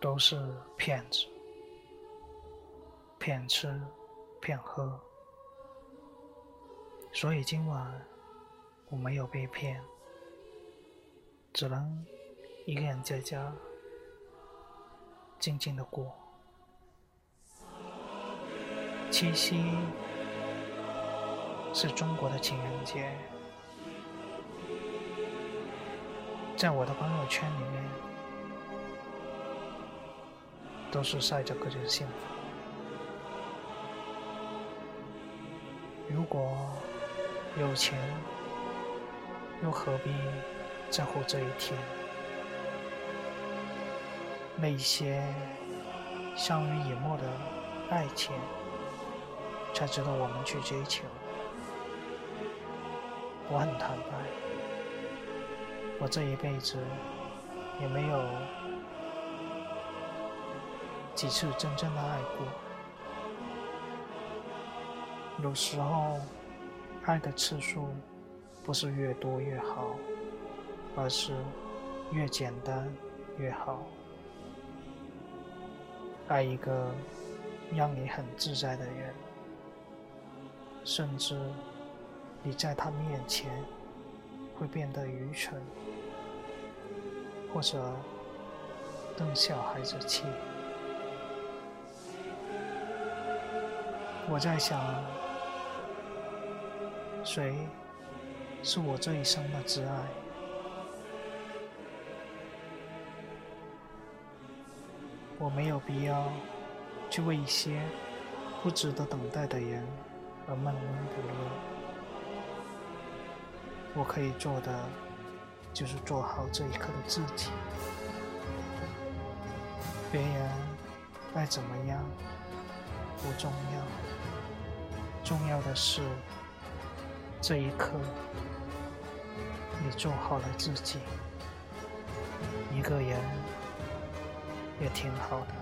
都是骗子，骗吃骗喝。所以今晚我没有被骗，只能一个人在家静静的过。七夕是中国的情人节，在我的朋友圈里面都是晒着各种幸福。如果有钱，又何必在乎这一天？那些相濡以沫的爱情，才值得我们去追求。我很坦白，我这一辈子也没有几次真正的爱过，有时候。爱的次数不是越多越好，而是越简单越好。爱一个让你很自在的人，甚至你在他面前会变得愚蠢，或者瞪小孩子气。我在想。谁是我这一生的挚爱？我没有必要去为一些不值得等待的人而闷闷不乐。我可以做的就是做好这一刻的自己。别人爱怎么样不重要，重要的是。这一刻，你做好了自己，一个人也挺好的。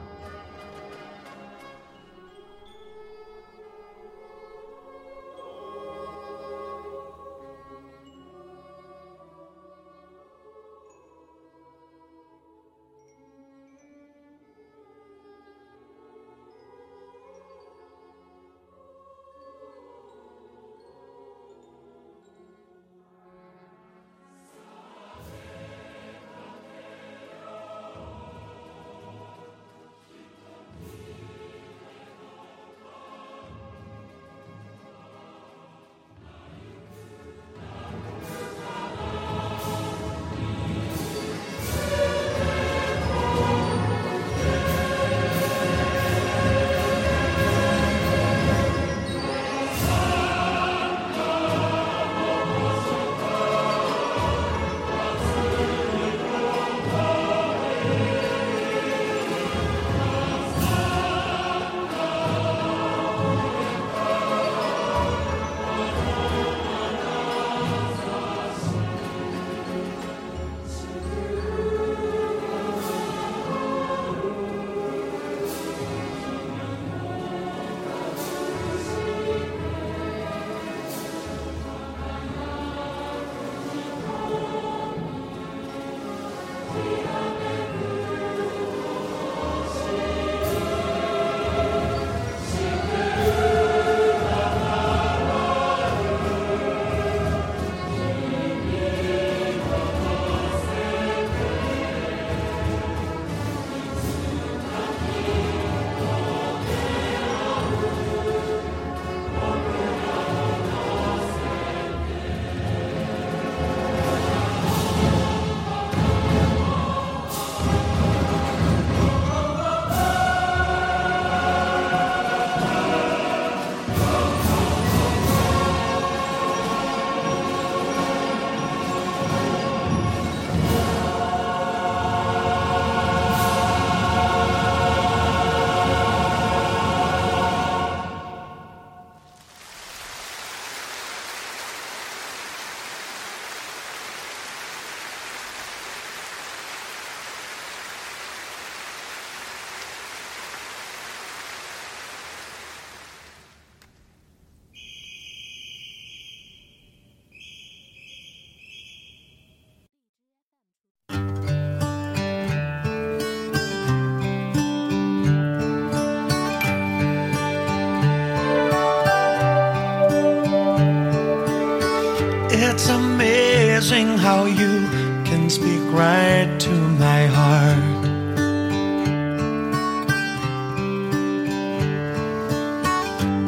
to my heart.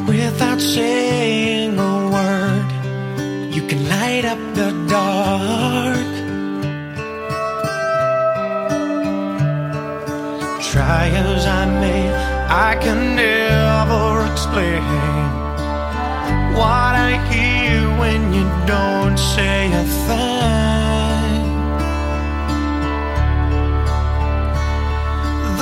Without saying a word, you can light up the dark. Try as I may, I can never explain what I hear.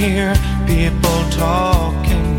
hear people talking.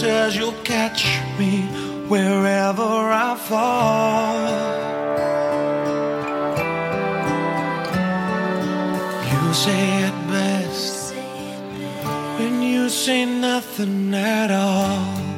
says you'll catch me wherever I fall. You say it best when you say nothing at all.